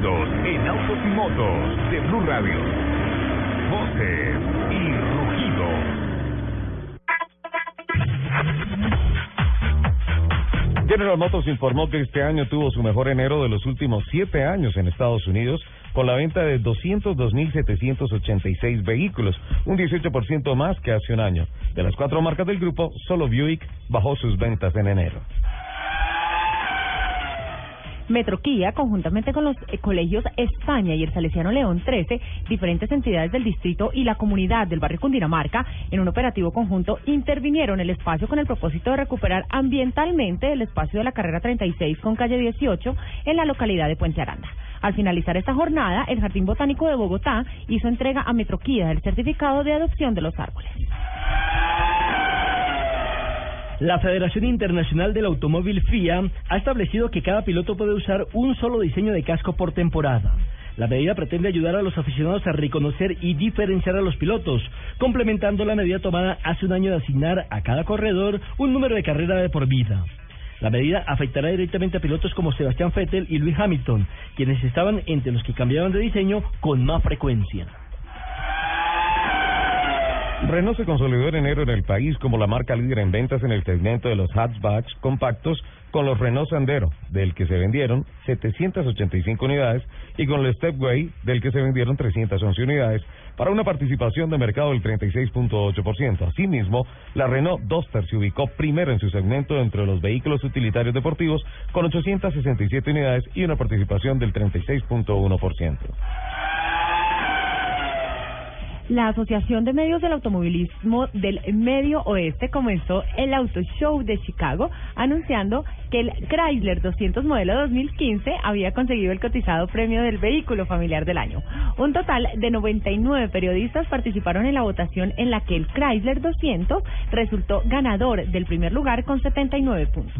en autos y motos de Blue Radio. Voces y rugidos. General Motors informó que este año tuvo su mejor enero de los últimos siete años en Estados Unidos, con la venta de 202.786 vehículos, un 18% más que hace un año. De las cuatro marcas del grupo, solo Buick bajó sus ventas en enero. Metroquía, conjuntamente con los eh, colegios España y el Salesiano León 13, diferentes entidades del distrito y la comunidad del barrio Cundinamarca, en un operativo conjunto, intervinieron el espacio con el propósito de recuperar ambientalmente el espacio de la carrera 36 con calle 18 en la localidad de Puente Aranda. Al finalizar esta jornada, el Jardín Botánico de Bogotá hizo entrega a Metroquía del certificado de adopción de los árboles. La Federación Internacional del Automóvil FIA ha establecido que cada piloto puede usar un solo diseño de casco por temporada. La medida pretende ayudar a los aficionados a reconocer y diferenciar a los pilotos, complementando la medida tomada hace un año de asignar a cada corredor un número de carrera de por vida. La medida afectará directamente a pilotos como Sebastián Vettel y Lewis Hamilton, quienes estaban entre los que cambiaban de diseño con más frecuencia. Renault se consolidó en enero en el país como la marca líder en ventas en el segmento de los hatchbacks compactos con los Renault Sandero, del que se vendieron 785 unidades, y con el Stepway, del que se vendieron 311 unidades, para una participación de mercado del 36.8%. Asimismo, la Renault Duster se ubicó primero en su segmento entre los vehículos utilitarios deportivos con 867 unidades y una participación del 36.1%. La Asociación de Medios del Automovilismo del Medio Oeste comenzó el Auto Show de Chicago anunciando que el Chrysler 200 modelo 2015 había conseguido el cotizado premio del vehículo familiar del año. Un total de 99 periodistas participaron en la votación en la que el Chrysler 200 resultó ganador del primer lugar con 79 puntos.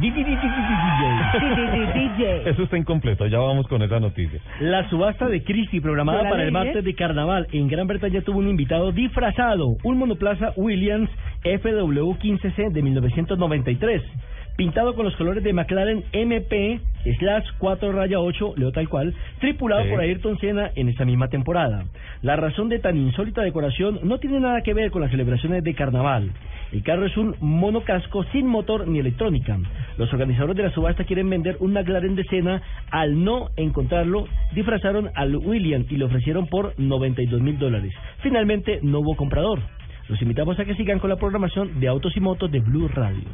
Eso está incompleto, ya vamos con esa noticia. La subasta de Christie programada ¿Yo la para el martes de carnaval en Gran Bretaña tuvo un invitado disfrazado, un monoplaza Williams FW15C de 1993, pintado con los colores de McLaren MP slash 4 raya 8, leo tal cual, tripulado Sí. por Ayrton Senna en esa misma temporada. La razón de tan insólita decoración no tiene nada que ver con las celebraciones de carnaval. El carro es un monocasco sin motor ni electrónica. Los organizadores de la subasta quieren vender un McLaren de Senna. Al no encontrarlo, disfrazaron al William y lo ofrecieron por 92 mil dólares. Finalmente no hubo comprador. Los invitamos a que sigan con la programación de Autos y Motos de Blue Radio.